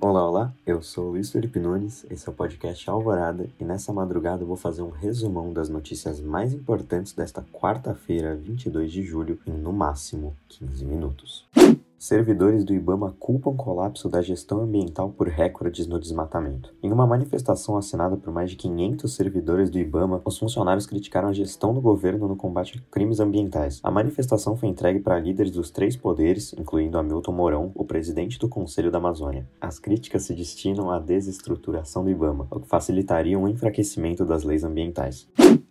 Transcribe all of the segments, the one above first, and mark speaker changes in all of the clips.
Speaker 1: Olá, olá, eu sou Luiz Felipe Nunes, esse é o podcast Alvorada e nessa madrugada eu vou fazer um resumão das notícias mais importantes desta quarta-feira, 22 de julho, em no máximo 15 minutos. Servidores do Ibama culpam colapso da gestão ambiental por recordes no desmatamento. Em uma manifestação assinada por mais de 500 servidores do Ibama, os funcionários criticaram a gestão do governo no combate a crimes ambientais. A manifestação foi entregue para líderes dos três poderes, incluindo Hamilton Mourão, o presidente do Conselho da Amazônia. As críticas se destinam à desestruturação do Ibama, o que facilitaria um enfraquecimento das leis ambientais.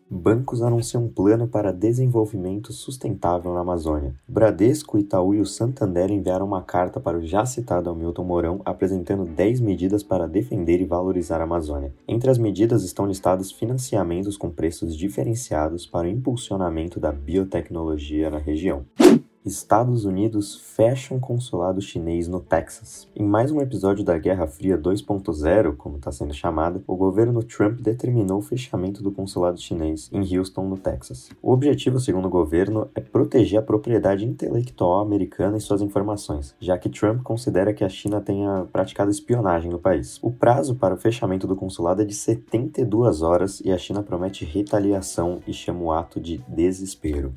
Speaker 1: Bancos anunciam um plano para desenvolvimento sustentável na Amazônia. Bradesco, Itaú e o Santander enviaram uma carta para o já citado Hamilton Mourão apresentando 10 medidas para defender e valorizar a Amazônia. Entre as medidas estão listados financiamentos com preços diferenciados para o impulsionamento da biotecnologia na região. Estados Unidos fecham consulado chinês no Texas. Em mais um episódio da Guerra Fria 2.0, como está sendo chamada, o governo Trump determinou o fechamento do consulado chinês em Houston, no Texas. O objetivo, segundo o governo, é proteger a propriedade intelectual americana e suas informações, já que Trump considera que a China tenha praticado espionagem no país. O prazo para o fechamento do consulado é de 72 horas e a China promete retaliação e chama o ato de desespero.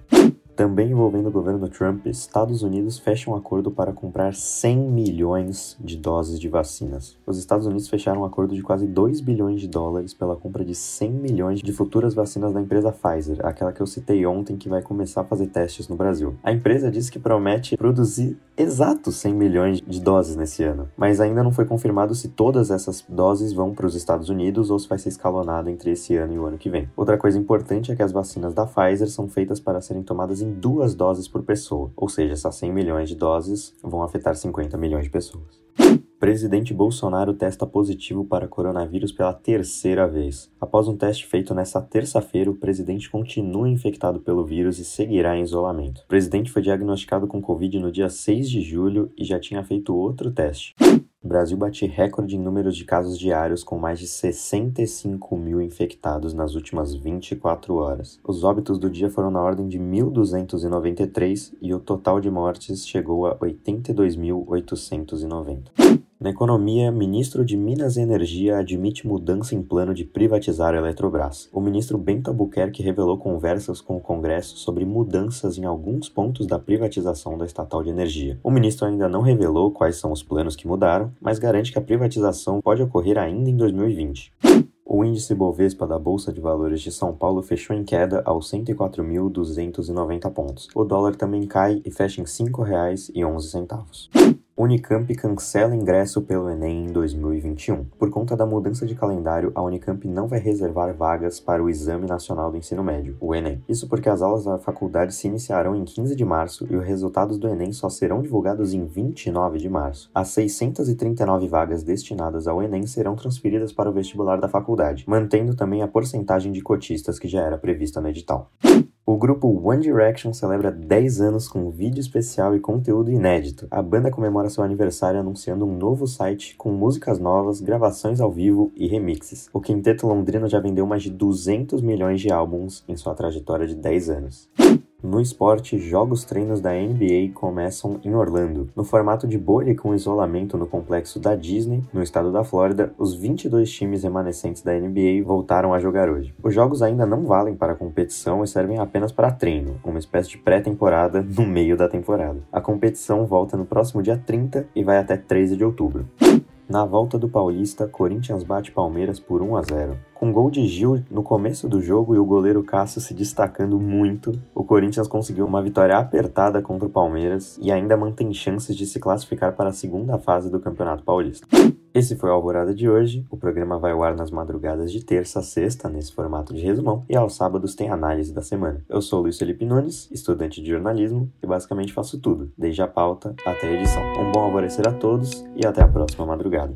Speaker 1: Também envolvendo o governo Trump, Estados Unidos fecha um acordo para comprar 100 milhões de doses de vacinas. Os Estados Unidos fecharam um acordo de quase 2 bilhões de dólares pela compra de 100 milhões de futuras vacinas da empresa Pfizer, aquela que eu citei ontem que vai começar a fazer testes no Brasil. A empresa disse que promete produzir exatos 100 milhões de doses nesse ano, mas ainda não foi confirmado se todas essas doses vão para os Estados Unidos ou se vai ser escalonado entre esse ano e o ano que vem. Outra coisa importante é que as vacinas da Pfizer são feitas para serem tomadas em duas doses por pessoa, ou seja, essas 100 milhões de doses vão afetar 50 milhões de pessoas. Presidente Bolsonaro testa positivo para coronavírus pela terceira vez. Após um teste feito nesta terça-feira, o presidente continua infectado pelo vírus e seguirá em isolamento. O presidente foi diagnosticado com Covid no dia 6 de julho e já tinha feito outro teste. O Brasil bate recorde em números de casos diários, com mais de 65 mil infectados nas últimas 24 horas. Os óbitos do dia foram na ordem de 1.293 e o total de mortes chegou a 82.890. Na economia, ministro de Minas e Energia admite mudança em plano de privatizar a Eletrobras. O ministro Bento Albuquerque revelou conversas com o Congresso sobre mudanças em alguns pontos da privatização da estatal de energia. O ministro ainda não revelou quais são os planos que mudaram, mas garante que a privatização pode ocorrer ainda em 2020. O índice Bovespa da Bolsa de Valores de São Paulo fechou em queda aos 104.290 pontos. O dólar também cai e fecha em R$ 5,11. Unicamp cancela ingresso pelo Enem em 2021. Por conta da mudança de calendário, a Unicamp não vai reservar vagas para o Exame Nacional do Ensino Médio, o Enem. Isso porque as aulas da faculdade se iniciarão em 15 de março e os resultados do Enem só serão divulgados em 29 de março. As 639 vagas destinadas ao Enem serão transferidas para o vestibular da faculdade, mantendo também a porcentagem de cotistas que já era prevista no edital. O grupo One Direction celebra 10 anos com vídeo especial e conteúdo inédito. A banda comemora seu aniversário anunciando um novo site com músicas novas, gravações ao vivo e remixes. O quinteto londrino já vendeu mais de 200 milhões de álbuns em sua trajetória de 10 anos. No esporte, jogos treinos da NBA começam em Orlando. No formato de bolha com isolamento no complexo da Disney, no estado da Flórida, os 22 times remanescentes da NBA voltaram a jogar hoje. Os jogos ainda não valem para competição e servem apenas para treino, uma espécie de pré-temporada no meio da temporada. A competição volta no próximo dia 30 e vai até 13 de outubro. Na volta do Paulista, Corinthians bate Palmeiras por 1 a 0. Com gol de Gil no começo do jogo e o goleiro Cássio se destacando muito, o Corinthians conseguiu uma vitória apertada contra o Palmeiras e ainda mantém chances de se classificar para a segunda fase do Campeonato Paulista. Esse foi o Alvorada de hoje. O programa vai ao ar nas madrugadas de terça a sexta, nesse formato de resumão, e aos sábados tem análise da semana. Eu sou Luiz Felipe Nunes, estudante de jornalismo, e basicamente faço tudo, desde a pauta até a edição. Um bom alvorecer a todos e até a próxima madrugada.